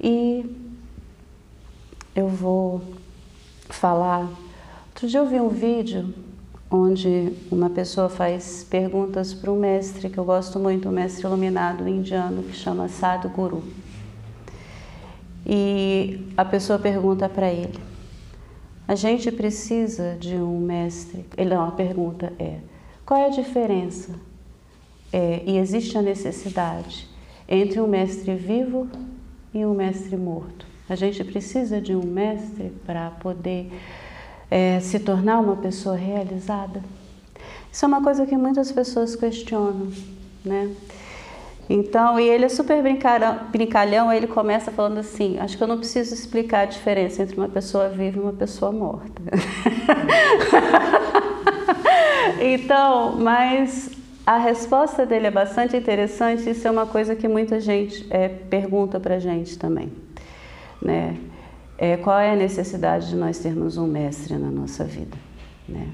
E eu vou falar. Outro dia eu vi um vídeo onde uma pessoa faz perguntas para um mestre que eu gosto muito, um mestre iluminado indiano que chama Sadhguru. E a pessoa pergunta para ele: a gente precisa de um mestre? Ele não, a pergunta é: qual é a diferença? É, e existe a necessidade entre um mestre vivo e um mestre morto. A gente precisa de um mestre para poder é, se tornar uma pessoa realizada? Isso é uma coisa que muitas pessoas questionam, né? Então, e ele é super brincalhão, ele começa falando assim: acho que eu não preciso explicar a diferença entre uma pessoa viva e uma pessoa morta. então, mas a resposta dele é bastante interessante, isso é uma coisa que muita gente é, pergunta para a gente também. Né? É, qual é a necessidade de nós termos um mestre na nossa vida? Né?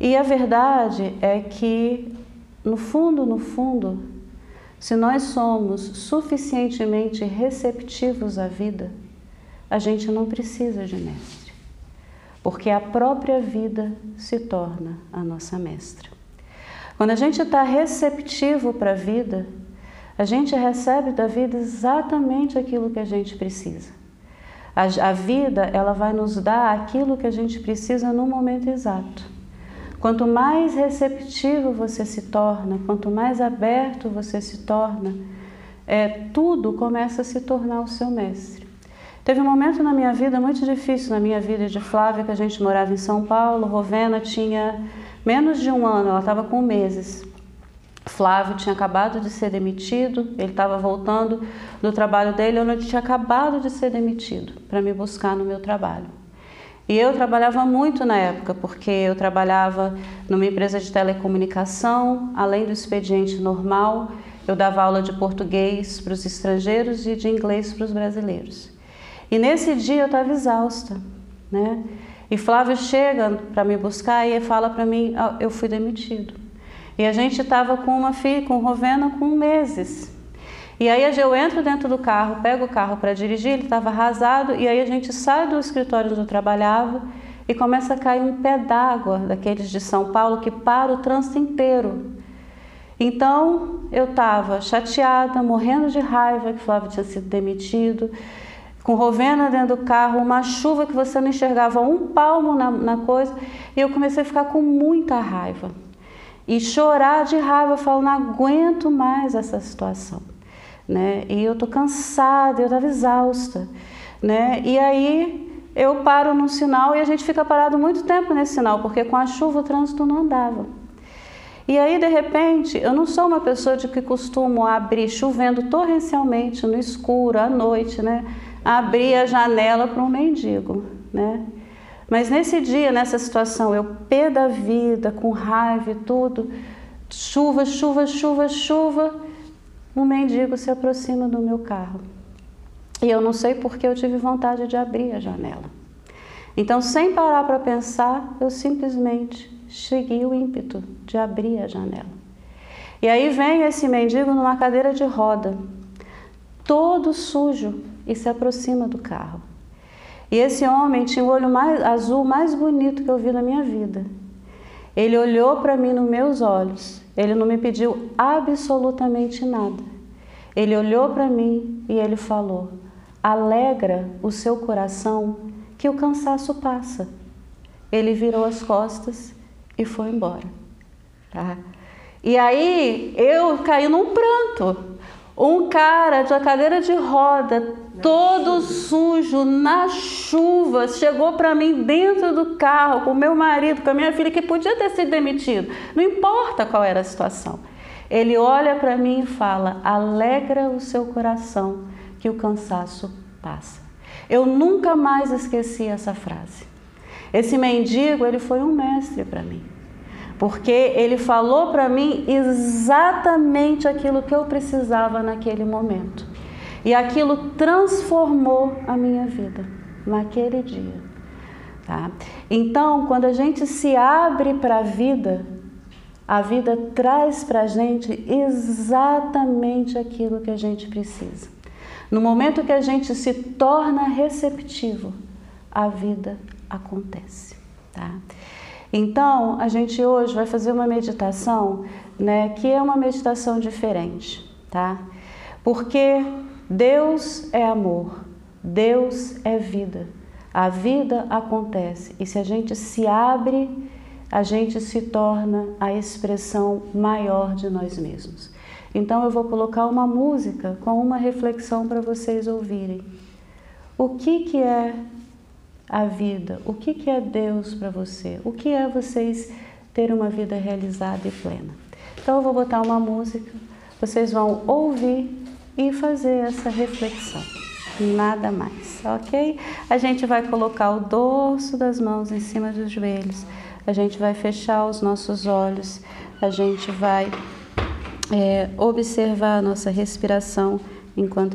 E a verdade é que, no fundo, no fundo, se nós somos suficientemente receptivos à vida, a gente não precisa de mestre, porque a própria vida se torna a nossa mestra. Quando a gente está receptivo para a vida, a gente recebe da vida exatamente aquilo que a gente precisa. A, a vida ela vai nos dar aquilo que a gente precisa no momento exato. Quanto mais receptivo você se torna, quanto mais aberto você se torna, é, tudo começa a se tornar o seu mestre. Teve um momento na minha vida muito difícil, na minha vida de Flávia, que a gente morava em São Paulo, Rovena tinha menos de um ano, ela estava com meses. Flávio tinha acabado de ser demitido, ele estava voltando do trabalho dele, eu não tinha acabado de ser demitido para me buscar no meu trabalho. E eu trabalhava muito na época, porque eu trabalhava numa empresa de telecomunicação, além do expediente normal, eu dava aula de português para os estrangeiros e de inglês para os brasileiros. E nesse dia eu estava exausta, né? E Flávio chega para me buscar e fala para mim, oh, eu fui demitido. E a gente estava com uma filha, com Rovena, com meses. E aí eu entro dentro do carro, pego o carro para dirigir, ele estava arrasado, e aí a gente sai do escritório onde eu trabalhava e começa a cair um pé d'água daqueles de São Paulo que para o trânsito inteiro. Então eu estava chateada, morrendo de raiva que Flávio tinha sido demitido, com Rovena dentro do carro, uma chuva que você não enxergava um palmo na, na coisa, e eu comecei a ficar com muita raiva. E chorar de raiva, eu falo, não aguento mais essa situação né? E eu tô cansada, eu estava exausta, né? E aí eu paro num sinal e a gente fica parado muito tempo nesse sinal, porque com a chuva o trânsito não andava. E aí, de repente, eu não sou uma pessoa de que costumo abrir chovendo torrencialmente no escuro, à noite, né? Abrir a janela para um mendigo, né? Mas nesse dia, nessa situação, eu pé da vida, com raiva e tudo, chuva, chuva, chuva, chuva, um mendigo se aproxima do meu carro. E eu não sei porque eu tive vontade de abrir a janela. Então, sem parar para pensar, eu simplesmente segui o ímpeto de abrir a janela. E aí vem esse mendigo numa cadeira de roda, todo sujo, e se aproxima do carro. E esse homem tinha o olho mais azul mais bonito que eu vi na minha vida. Ele olhou para mim nos meus olhos ele não me pediu absolutamente nada. Ele olhou para mim e ele falou: Alegra o seu coração que o cansaço passa. Ele virou as costas e foi embora. Tá? E aí eu caí num pranto. Um cara de uma cadeira de roda, todo sujo, na chuva, chegou para mim dentro do carro com meu marido, com a minha filha, que podia ter sido demitido. Não importa qual era a situação. Ele olha para mim e fala: alegra o seu coração, que o cansaço passa. Eu nunca mais esqueci essa frase. Esse mendigo, ele foi um mestre para mim porque ele falou para mim exatamente aquilo que eu precisava naquele momento. E aquilo transformou a minha vida naquele dia. Tá? Então, quando a gente se abre para a vida, a vida traz para a gente exatamente aquilo que a gente precisa. No momento que a gente se torna receptivo, a vida acontece, tá? Então, a gente hoje vai fazer uma meditação, né, que é uma meditação diferente, tá? Porque Deus é amor, Deus é vida. A vida acontece e se a gente se abre, a gente se torna a expressão maior de nós mesmos. Então eu vou colocar uma música com uma reflexão para vocês ouvirem. O que que é a vida? O que é Deus para você? O que é vocês ter uma vida realizada e plena? Então eu vou botar uma música, vocês vão ouvir e fazer essa reflexão. Nada mais, ok? A gente vai colocar o dorso das mãos em cima dos joelhos, a gente vai fechar os nossos olhos, a gente vai é, observar a nossa respiração enquanto